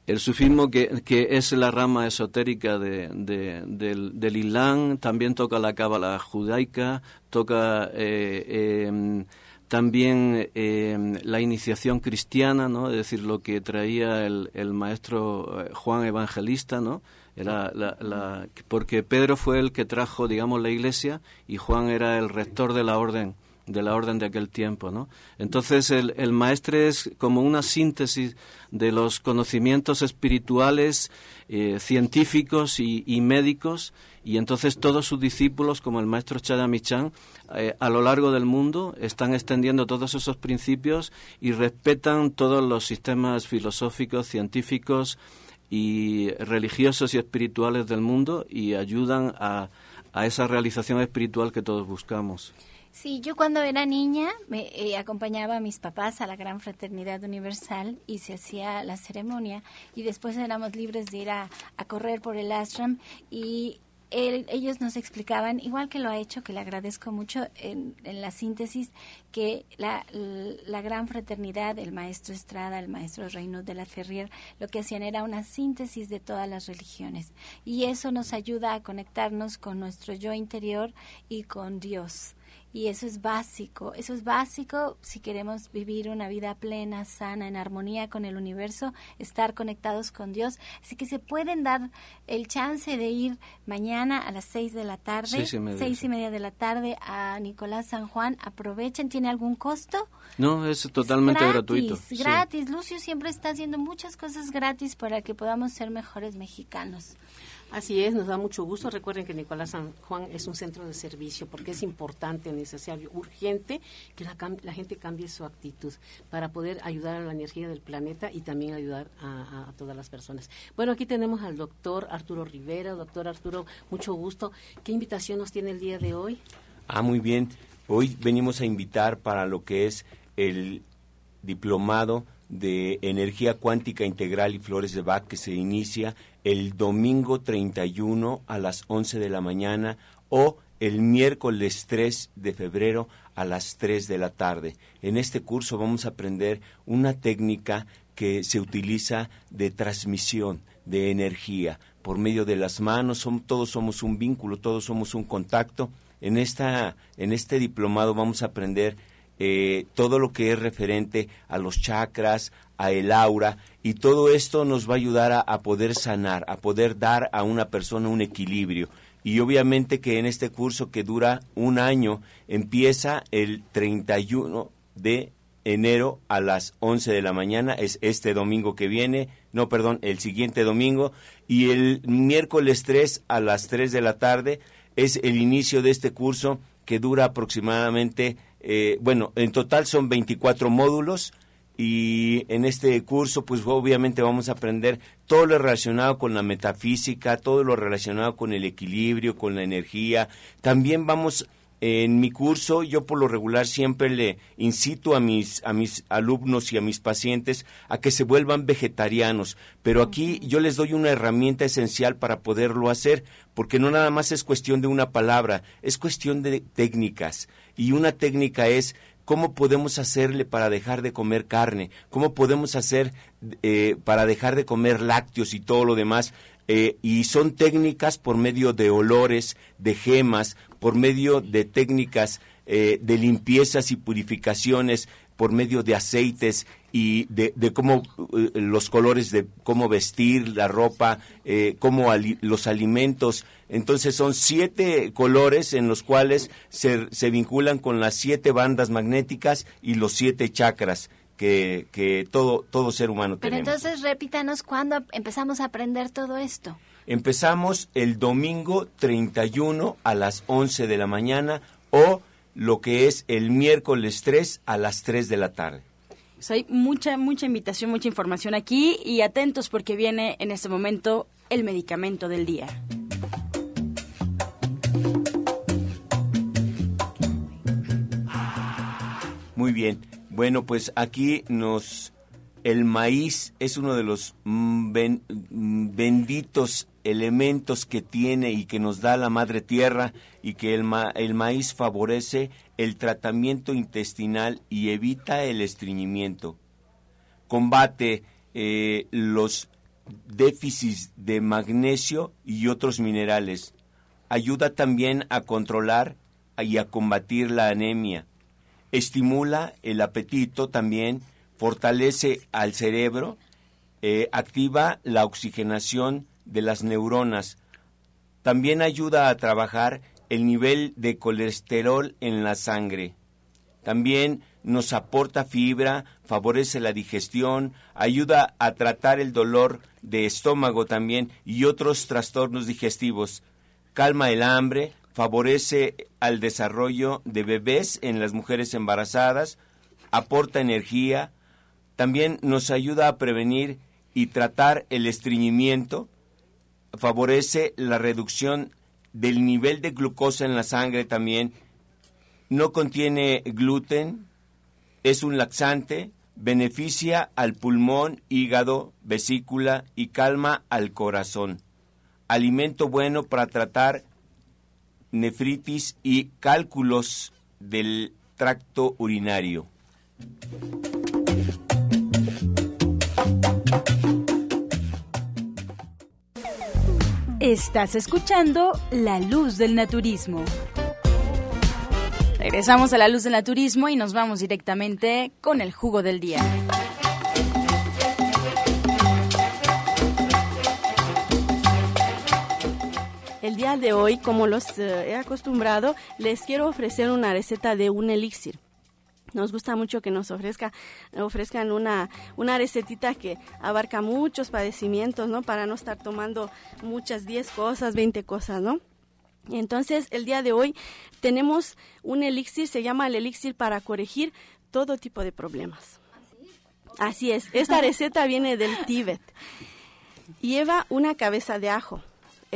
el sufismo, que, que, es la rama esotérica de, del, del, Islam, también toca la cábala judaica, toca eh, em, también em, la iniciación cristiana, ¿no? es decir, lo que traía el, el maestro eh, Juan Evangelista, ¿no? La, la, porque Pedro fue el que trajo, digamos, la iglesia y Juan era el rector de la orden de la orden de aquel tiempo, ¿no? Entonces el, el maestre es como una síntesis de los conocimientos espirituales, eh, científicos y, y, médicos, y entonces todos sus discípulos, como el maestro Chadamichan, eh, a lo largo del mundo están extendiendo todos esos principios y respetan todos los sistemas filosóficos, científicos y religiosos y espirituales del mundo y ayudan a, a esa realización espiritual que todos buscamos. Sí, yo cuando era niña me eh, acompañaba a mis papás a la Gran Fraternidad Universal y se hacía la ceremonia y después éramos libres de ir a, correr por el ashram y ellos nos explicaban, igual que lo ha hecho, que le agradezco mucho en, la síntesis, que la, la, gran fraternidad, el maestro Estrada, el maestro Reino de la Ferrier, lo que hacían era una síntesis de todas las religiones. Y eso nos ayuda a conectarnos con nuestro yo interior y con Dios y eso es básico, eso es básico si queremos vivir una vida plena, sana, en armonía con el universo, estar conectados con Dios. Así que se pueden dar el chance de ir mañana a las seis de la tarde, seis y media, de la tarde a Nicolás San Juan. Aprovechen, ¿tiene algún costo? No, es totalmente gratuito. Gratis, Lucio siempre está haciendo muchas cosas gratis para que podamos ser mejores mexicanos. Así es, nos da mucho gusto. Recuerden que Nicolás San Juan es un centro de servicio porque es importante, necesario, urgente que la, gente cambie su actitud para poder ayudar a la energía del planeta y también ayudar a, todas las personas. Bueno, aquí tenemos al doctor Arturo Rivera. Doctor Arturo, mucho gusto. ¿Qué invitación nos tiene el día de hoy? Ah, muy bien. Hoy venimos a invitar para lo que es el diplomado de energía cuántica integral y flores de Bach que se inicia el domingo 31 a las 11 de la mañana o el miércoles 3 de febrero a las 3 de la tarde. En este curso vamos a aprender una técnica que se utiliza de transmisión de energía por medio de las manos, todos somos un vínculo, todos somos un contacto. En, esta, en este diplomado vamos a aprender eh, todo lo que es referente a los chakras, a el aura, y todo esto nos va a ayudar a, poder sanar, a poder dar a una persona un equilibrio. Y obviamente que en este curso que dura un año, empieza el 31 de enero a las 11 de la mañana, es este domingo que viene, no, perdón, el siguiente domingo, y el miércoles 3 a las 3 de la tarde es el inicio de este curso que dura aproximadamente eh, bueno, en total son 24 módulos y en este curso pues obviamente vamos a aprender todo lo relacionado con la metafísica, todo lo relacionado con el equilibrio, con la energía. También vamos en mi curso yo por lo regular siempre le incito a mis a mis alumnos y a mis pacientes a que se vuelvan vegetarianos, pero aquí yo les doy una herramienta esencial para poderlo hacer, porque no nada más es cuestión de una palabra, es cuestión de técnicas y una técnica es cómo podemos hacerle para dejar de comer carne, cómo podemos hacer eh, para dejar de comer lácteos y todo lo demás. Eh, y son técnicas por medio de olores, de gemas, por medio de técnicas eh, de limpiezas y purificaciones por medio de aceites y de, cómo eh, los colores de cómo vestir la ropa, eh, cómo los alimentos. Entonces son siete colores en los cuales se, se, vinculan con las siete bandas magnéticas y los siete chakras que, que todo, todo ser humano Pero tenemos. entonces repítanos cuándo empezamos a aprender todo esto. Empezamos el domingo 31 a las 11 de la mañana o lo que es el miércoles 3 a las 3 de la tarde. Pues hay mucha, mucha invitación, mucha información aquí y atentos porque viene en este momento el medicamento del día. Muy bien. Bueno, pues aquí nos el maíz es uno de los mm, mm, benditos elementos que tiene y que nos da la madre tierra y que el, el maíz favorece el tratamiento intestinal y evita el estreñimiento. Combate eh, los déficits de magnesio y otros minerales. Ayuda también a controlar y a combatir la anemia. Estimula el apetito también fortalece al cerebro, eh, activa la oxigenación de las neuronas. También ayuda a trabajar el nivel de colesterol en la sangre. También nos aporta fibra, favorece la digestión, ayuda a tratar el dolor de estómago también y otros trastornos digestivos. Calma el hambre, favorece al desarrollo de bebés en las mujeres embarazadas, aporta energía, también nos ayuda a prevenir y tratar el estreñimiento, favorece la reducción del nivel de glucosa en la sangre también, no contiene gluten, es un laxante, beneficia al pulmón, hígado, vesícula y calma al corazón. Alimento bueno para tratar nefritis y cálculos del tracto urinario. Estás escuchando La Luz del Naturismo. Regresamos a La Luz del Naturismo y nos vamos directamente con el jugo del día. El día de hoy, como los eh, he acostumbrado, les quiero ofrecer una receta de un elixir nos gusta mucho que nos ofrezca, ofrezcan una, una recetita que abarca muchos padecimientos, ¿no? Para no estar tomando muchas 10 cosas, 20 cosas, ¿no? Entonces, el día de hoy tenemos un elixir, se llama el elixir para corregir todo tipo de problemas. Así es, esta receta viene del Tíbet. Lleva una cabeza de ajo,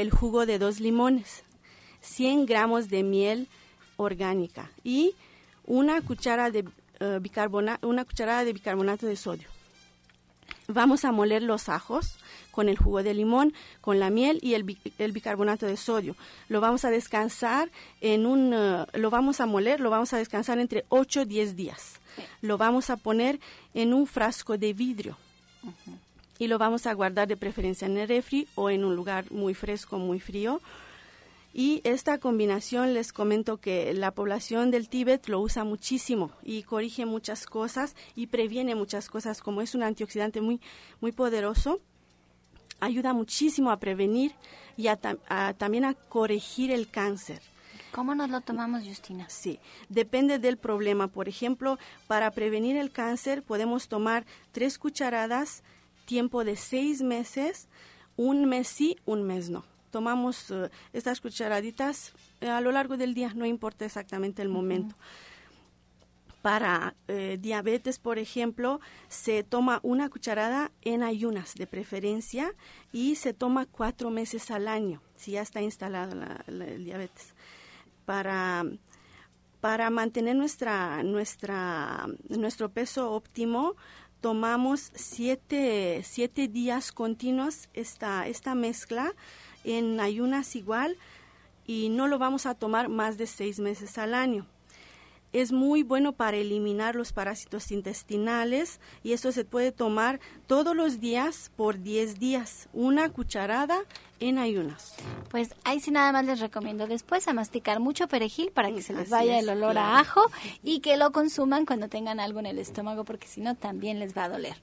el jugo de dos limones, 100 gramos de miel orgánica y una cuchara de eh, una cucharada de bicarbonato de sodio. Vamos a moler los ajos con el jugo de limón, con la miel y el, bicarbonato de sodio. Lo vamos a descansar en un, eh, lo vamos a moler, lo vamos a descansar entre 8 o 10 días. Lo vamos a poner en un frasco de vidrio. Y lo vamos a guardar de preferencia en el refri o en un lugar muy fresco, muy frío y esta combinación les comento que la población del Tíbet lo usa muchísimo y corrige muchas cosas y previene muchas cosas, como es un antioxidante muy, muy poderoso. Ayuda muchísimo a prevenir y también a corregir el cáncer. ¿Cómo nos lo tomamos, Justina? Sí, depende del problema. Por ejemplo, para prevenir el cáncer podemos tomar tres cucharadas, tiempo de seis meses, un mes sí, un mes no tomamos eh, estas cucharaditas eh, a lo largo del día, no importa exactamente el momento. Para eh, diabetes, por ejemplo, se toma una cucharada en ayunas de preferencia y se toma cuatro meses al año, si ya está instalado el diabetes. Para, para mantener nuestra, nuestra, nuestro peso óptimo, tomamos siete, siete días continuos esta, esta mezcla en ayunas igual y no lo vamos a tomar más de seis meses al año. Es muy bueno para eliminar los parásitos intestinales y esto se puede tomar todos los días por 10 días, una cucharada en ayunas. Pues ahí sí nada más les recomiendo después a masticar mucho perejil para que se les Así vaya es, el olor claro. a ajo y que lo consuman cuando tengan algo en el estómago porque si no también les va a doler.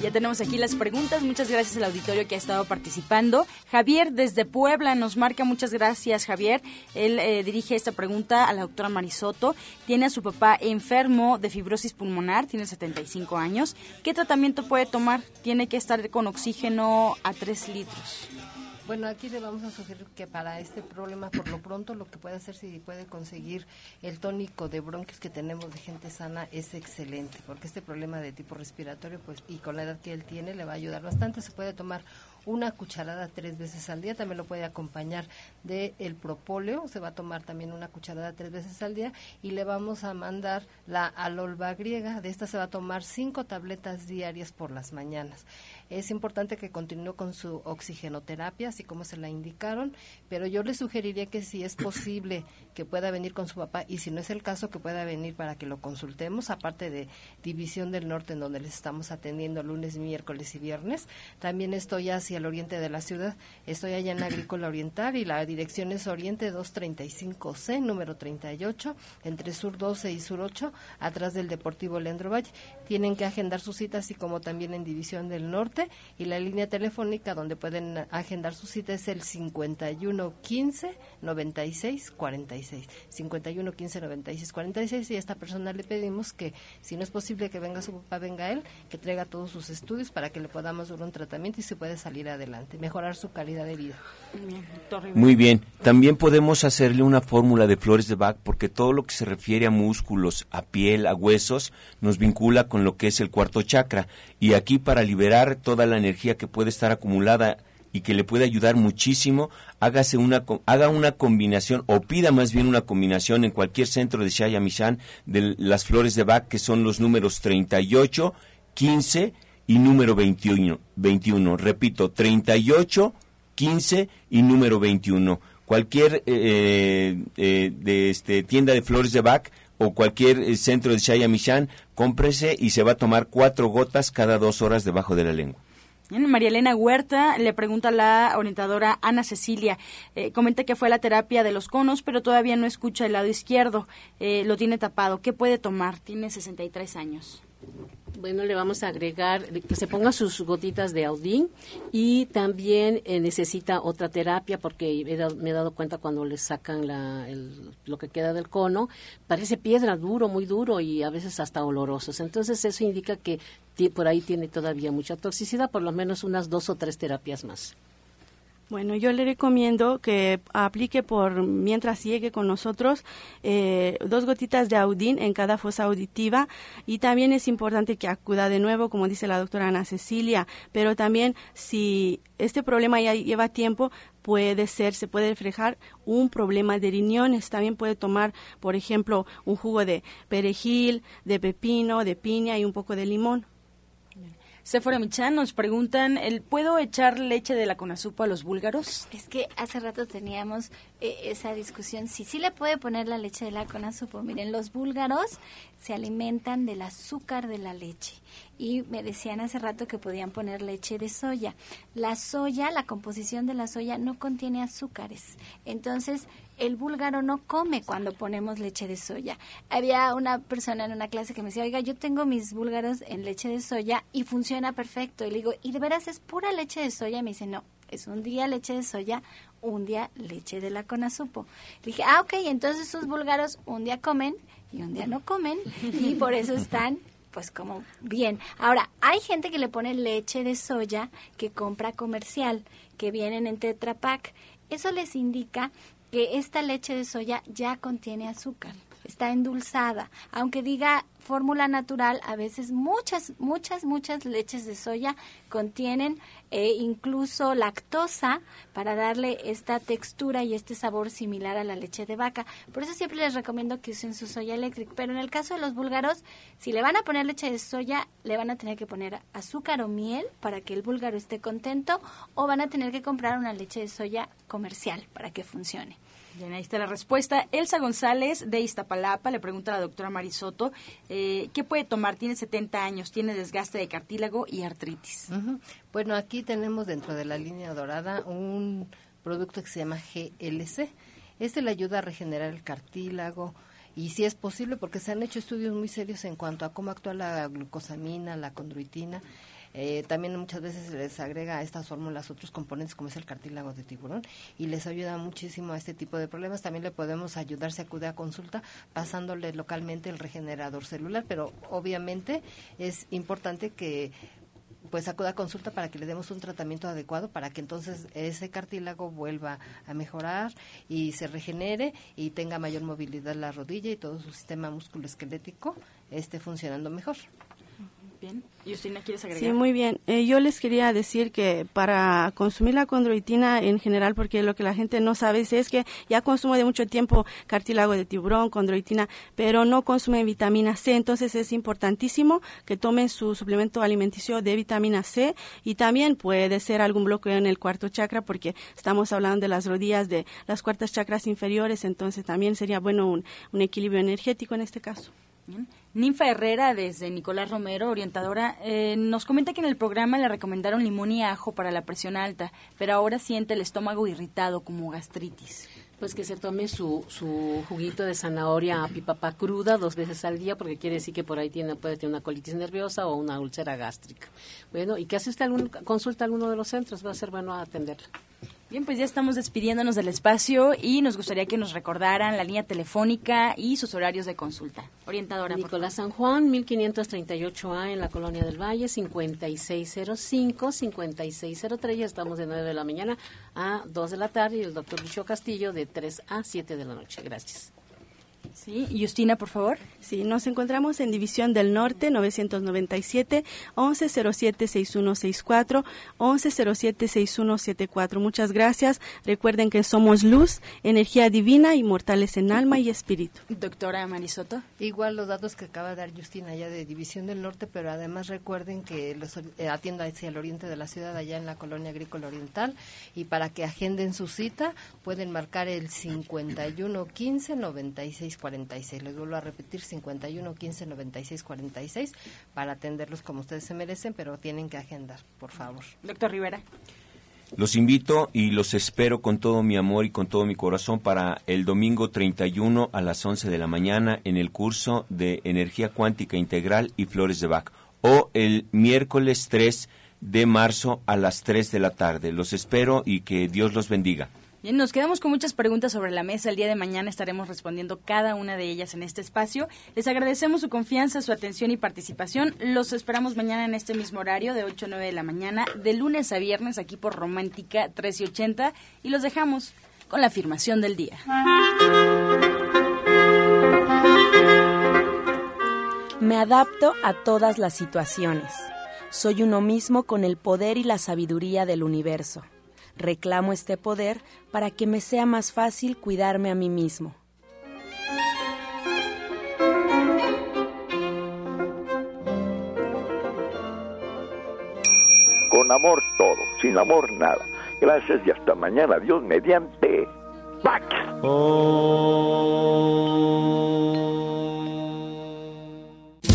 Ya tenemos aquí las preguntas. Muchas gracias al auditorio que ha estado participando. Javier desde Puebla nos marca. Muchas gracias, Javier. Él eh, dirige esta pregunta a la doctora Marisoto. Tiene a su papá enfermo de fibrosis pulmonar, tiene 75 años. ¿Qué tratamiento puede tomar? Tiene que estar con oxígeno a 3 litros. Bueno, aquí le vamos a sugerir que para este problema, por lo pronto, lo que puede hacer si puede conseguir el tónico de bronquios que tenemos de gente sana es excelente, porque este problema de tipo respiratorio, pues, y con la edad que él tiene, le va a ayudar bastante. Se puede tomar una cucharada tres veces al día, también lo puede acompañar de el propóleo, se va a tomar también una cucharada tres veces al día y le vamos a mandar la alolva griega, de esta se va a tomar cinco tabletas diarias por las mañanas. Es importante que continúe con su oxigenoterapia, así como se la indicaron, pero yo le sugeriría que si es posible que pueda venir con su papá y si no es el caso que pueda venir para que lo consultemos, aparte de División del Norte en donde les estamos atendiendo lunes, miércoles y viernes. También estoy hacia el oriente de la ciudad, estoy allá en Agrícola Oriental y la dirección es Oriente 235C, número 38, entre Sur 12 y Sur 8, atrás del Deportivo Leandro. Tienen que agendar su cita, así como también en División del Norte y la línea telefónica donde pueden agendar su cita es el 51 15 96 46. 51 15 96 46 y a esta persona le pedimos que si no es posible que venga su papá, venga él, que traiga todos sus estudios para que le podamos dar un tratamiento y se puede salir adelante, mejorar su calidad de vida. Muy bien. También podemos hacerle una fórmula de flores de Bach porque todo lo que se refiere a músculos, a piel, a huesos, nos vincula con lo que es el cuarto chakra. Y aquí para liberar toda la energía que puede estar acumulada y que le puede ayudar muchísimo, hágase una, haga una combinación o pida más bien una combinación en cualquier centro de Shaya Mishan de las flores de Bach que son los números 38, 15 y número 21. 21. Repito, 38, 15 y número 21. Cualquier eh, eh, de este, tienda de flores de Bach o cualquier eh, centro de Shaya Mishan, cómprese y se va a tomar cuatro gotas cada dos horas debajo de la lengua. María Elena Huerta le pregunta a la orientadora Ana Cecilia. eh, comenta que fue a la terapia de los conos, pero todavía no escucha el lado izquierdo. eh, lo tiene tapado. ¿Qué puede tomar? Tiene 63 años. Bueno, le vamos a agregar que se ponga sus gotitas de Audin y también eh, necesita otra terapia porque he dado- me he dado cuenta cuando le sacan la, el- lo que queda del cono, parece piedra duro, muy duro y a veces hasta olorosos. Entonces eso indica que por ahí tiene todavía mucha toxicidad, por lo menos unas dos o tres terapias más. Bueno, yo le recomiendo que aplique por mientras llegue con nosotros eh, dos gotitas de Audin en cada fosa auditiva y también es importante que acuda de nuevo, como dice la doctora Ana Cecilia, pero también si este problema ya lleva tiempo, puede ser, se puede reflejar un problema de riñones. También puede tomar, por ejemplo, un jugo de perejil, de pepino, de piña y un poco de limón. Sephora Michan nos preguntan, ¿el, ¿puedo echar leche de la conazupo a los búlgaros? Es que hace rato teníamos eh, esa discusión, si sí le puede poner la leche de la conazupo. Miren, los búlgaros se alimentan del azúcar de la leche y me decían hace rato que podían poner leche de soya. La soya, la composición de la soya no contiene azúcares, entonces el búlgaro no come cuando ponemos leche de soya. Había una persona en una clase que me decía, oiga, yo tengo mis búlgaros en leche de soya y funciona perfecto. Y le digo, ¿y de veras es pura leche de soya? Y me dice, no, es un día leche de soya, un día leche de la conazupo. Le dije, ah, ok, entonces sus búlgaros un día comen y un día no comen y por eso están pues como bien. Ahora, hay gente que le pone leche de soya que compra comercial, que vienen en Tetra Pak. Eso les indica que esta leche de soya ya contiene azúcar, está endulzada. Aunque diga fórmula natural, a veces muchas, muchas, muchas leches de soya contienen eh, incluso lactosa para darle esta textura y este sabor similar a la leche de vaca. Por eso siempre les recomiendo que usen su soya eléctrica. Pero en el caso de los búlgaros, si le van a poner leche de soya, le van a tener que poner azúcar o miel para que el búlgaro esté contento o van a tener que comprar una leche de soya comercial para que funcione. Bien, ahí está la respuesta. Elsa González de Iztapalapa le pregunta a la doctora Marisoto, eh, ¿qué puede tomar? Tiene 70 años, tiene desgaste de cartílago y artritis. Bueno, aquí tenemos dentro de la línea dorada un producto que se llama GLC. Este le ayuda a regenerar el cartílago, y si es posible porque se han hecho estudios muy serios en cuanto a cómo actúa la glucosamina, la condroitina. Eh, también muchas veces se les agrega a estas fórmulas otros componentes como es el cartílago de tiburón y les ayuda muchísimo a este tipo de problemas. También le podemos ayudar si acude a consulta pasándole localmente el regenerador celular, pero obviamente es importante que pues acuda a consulta para que le demos un tratamiento adecuado para que entonces ese cartílago vuelva a mejorar y se regenere y tenga mayor movilidad la rodilla y todo su sistema musculoesquelético esté funcionando mejor. ¿Quieres agregar? Sí, muy bien. Eh, yo les quería decir que para consumir la condroitina en general, porque lo que la gente no sabe es que ya consumo de mucho tiempo cartílago de tiburón, condroitina, pero no consumen vitamina C. Entonces es importantísimo que tomen su suplemento alimenticio de vitamina C y también puede ser algún bloqueo en el cuarto chakra, porque estamos hablando de las rodillas de las cuartas chakras inferiores. Entonces también sería bueno un equilibrio energético en este caso. Ninfa Herrera, desde Nicolás Romero, orientadora, eh, nos comenta que en el programa le recomendaron limón y ajo para la presión alta, pero ahora siente el estómago irritado como gastritis. Pues que se tome su, su juguito de zanahoria a pipapa cruda dos veces al día, porque quiere decir que por ahí tiene, puede tener una colitis nerviosa o una úlcera gástrica. Bueno, y que hace usted algún, consulta a alguno de los centros, va a ser bueno atenderla. Bien, pues ya estamos despidiéndonos del espacio y nos gustaría que nos recordaran la línea telefónica y sus horarios de consulta. Orientadora. Nicolás San Juan, 1538A en la Colonia del Valle, 5605-5603. Ya estamos de 9 de la mañana a 2 de la tarde y el doctor Lucho Castillo de 3 a 7 de la noche. Gracias. Sí, Justina, por favor. Sí, nos encontramos en División del Norte, 997 1107 6164 1107 6174. Muchas gracias. Recuerden que somos luz, energía divina, inmortales en alma y espíritu. Doctora Marisoto. Igual los datos que acaba de dar Justina allá de División del Norte, pero además recuerden que los eh, atienda hacia el oriente de la ciudad, allá en la colonia agrícola oriental, y para que agenden su cita pueden marcar el 5115 96 46. Les vuelvo a repetir, 51 15 96 46 para atenderlos como ustedes se merecen, pero tienen que agendar, por favor. Doctor Rivera. Los invito y los espero con todo mi amor y con todo mi corazón para el domingo 31 a las 11 de la mañana en el curso de Energía Cuántica Integral y Flores de Bach o el miércoles 3 de marzo a las 3 de la tarde. Los espero y que Dios los bendiga. Bien, nos quedamos con muchas preguntas sobre la mesa. El día de mañana estaremos respondiendo cada una de ellas en este espacio. Les agradecemos su confianza, su atención y participación. Los esperamos mañana en este mismo horario de 8 a 9 de la mañana, de lunes a viernes, aquí por Romántica 1380. Y los dejamos con la afirmación del día. Me adapto a todas las situaciones. Soy uno mismo con el poder y la sabiduría del universo. Reclamo este poder para que me sea más fácil cuidarme a mí mismo. Con amor todo, sin amor nada. Gracias y hasta mañana. Dios mediante. ¡Pax! Oh.